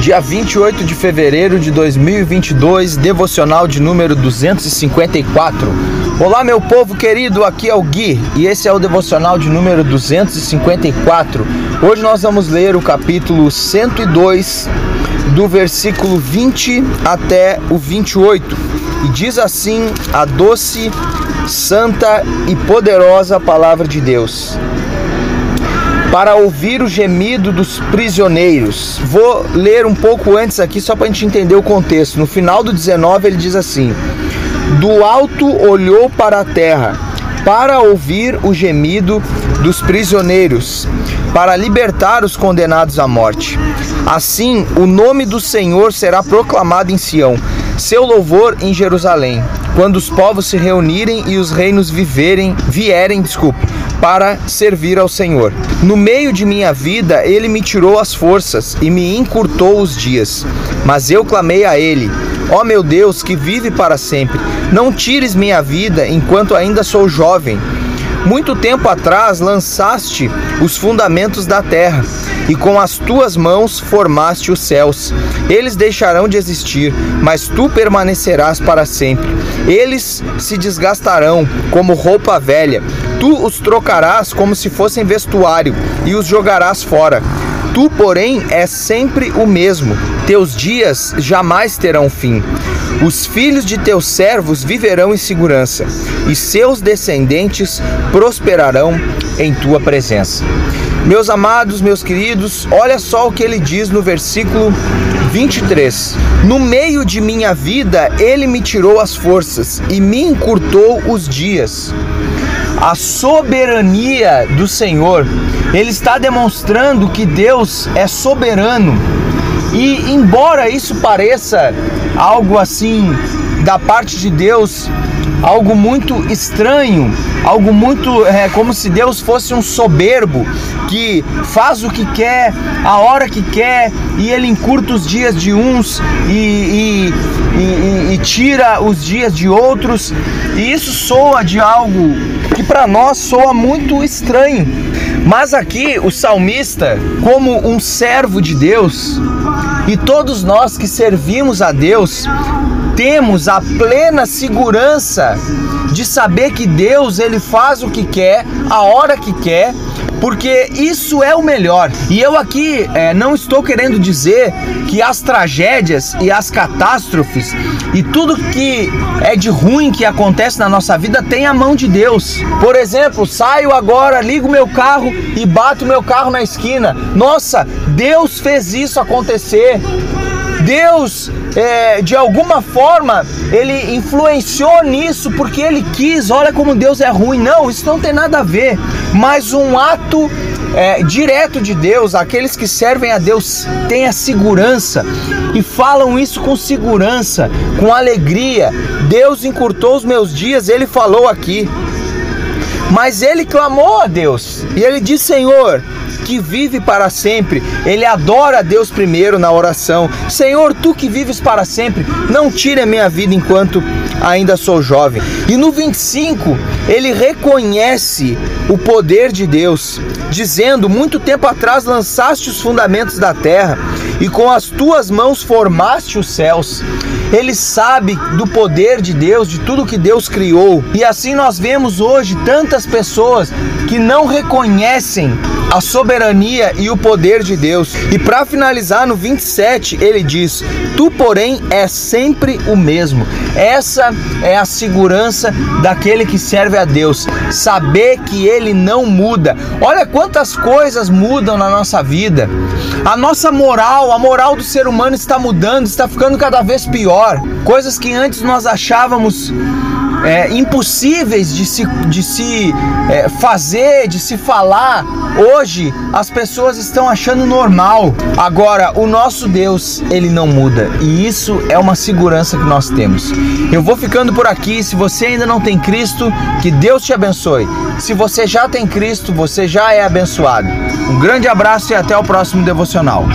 Dia 28 de fevereiro de 2022, devocional de número 254. Olá, meu povo querido, aqui é o Gui e esse é o devocional de número 254. Hoje nós vamos ler o capítulo 102, do versículo 20 até o 28. E diz assim a doce, santa e poderosa palavra de Deus para ouvir o gemido dos prisioneiros. Vou ler um pouco antes aqui só para a gente entender o contexto. No final do 19 ele diz assim: Do alto olhou para a terra para ouvir o gemido dos prisioneiros, para libertar os condenados à morte. Assim, o nome do Senhor será proclamado em Sião, seu louvor em Jerusalém, quando os povos se reunirem e os reinos viverem, vierem, desculpe, para servir ao Senhor. No meio de minha vida, ele me tirou as forças e me encurtou os dias. Mas eu clamei a ele: Ó oh meu Deus, que vive para sempre, não tires minha vida enquanto ainda sou jovem. Muito tempo atrás lançaste os fundamentos da terra, e com as tuas mãos formaste os céus. Eles deixarão de existir, mas tu permanecerás para sempre. Eles se desgastarão como roupa velha. Tu os trocarás como se fossem vestuário e os jogarás fora. Tu, porém, és sempre o mesmo. Teus dias jamais terão fim. Os filhos de teus servos viverão em segurança, e seus descendentes prosperarão em tua presença. Meus amados, meus queridos, olha só o que ele diz no versículo 23. No meio de minha vida, ele me tirou as forças e me encurtou os dias a soberania do Senhor. Ele está demonstrando que Deus é soberano. E embora isso pareça algo assim da parte de Deus, algo muito estranho, algo muito é, como se Deus fosse um soberbo que faz o que quer, a hora que quer, e ele encurta os dias de uns e, e, e, e tira os dias de outros, e isso soa de algo que para nós soa muito estranho. Mas aqui o salmista, como um servo de Deus, e todos nós que servimos a Deus, temos a plena segurança de saber que Deus ele faz o que quer, a hora que quer, porque isso é o melhor. E eu aqui é, não estou querendo dizer que as tragédias e as catástrofes e tudo que é de ruim que acontece na nossa vida tem a mão de Deus. Por exemplo, saio agora, ligo meu carro e bato meu carro na esquina. Nossa, Deus fez isso acontecer. Deus, é, de alguma forma, ele influenciou nisso porque ele quis. Olha como Deus é ruim. Não, isso não tem nada a ver. Mas um ato é, direto de Deus, aqueles que servem a Deus têm a segurança e falam isso com segurança, com alegria. Deus encurtou os meus dias, ele falou aqui. Mas ele clamou a Deus e ele disse: Senhor, que vive para sempre. Ele adora a Deus primeiro na oração. Senhor, tu que vives para sempre, não tire a minha vida enquanto ainda sou jovem. E no 25, ele reconhece o poder de Deus, dizendo: Muito tempo atrás lançaste os fundamentos da terra e com as tuas mãos formaste os céus. Ele sabe do poder de Deus, de tudo que Deus criou. E assim nós vemos hoje tantas pessoas que não reconhecem a soberania e o poder de Deus. E para finalizar, no 27, ele diz: Tu, porém, é sempre o mesmo. Essa é a segurança daquele que serve a Deus, saber que ele não muda. Olha quantas coisas mudam na nossa vida. A nossa moral, a moral do ser humano está mudando, está ficando cada vez pior. Coisas que antes nós achávamos é, impossíveis de se, de se é, fazer, de se falar, hoje as pessoas estão achando normal. Agora, o nosso Deus, ele não muda. E isso é uma segurança que nós temos. Eu vou ficando por aqui. Se você ainda não tem Cristo, que Deus te abençoe. Se você já tem Cristo, você já é abençoado. Um grande abraço e até o próximo devocional.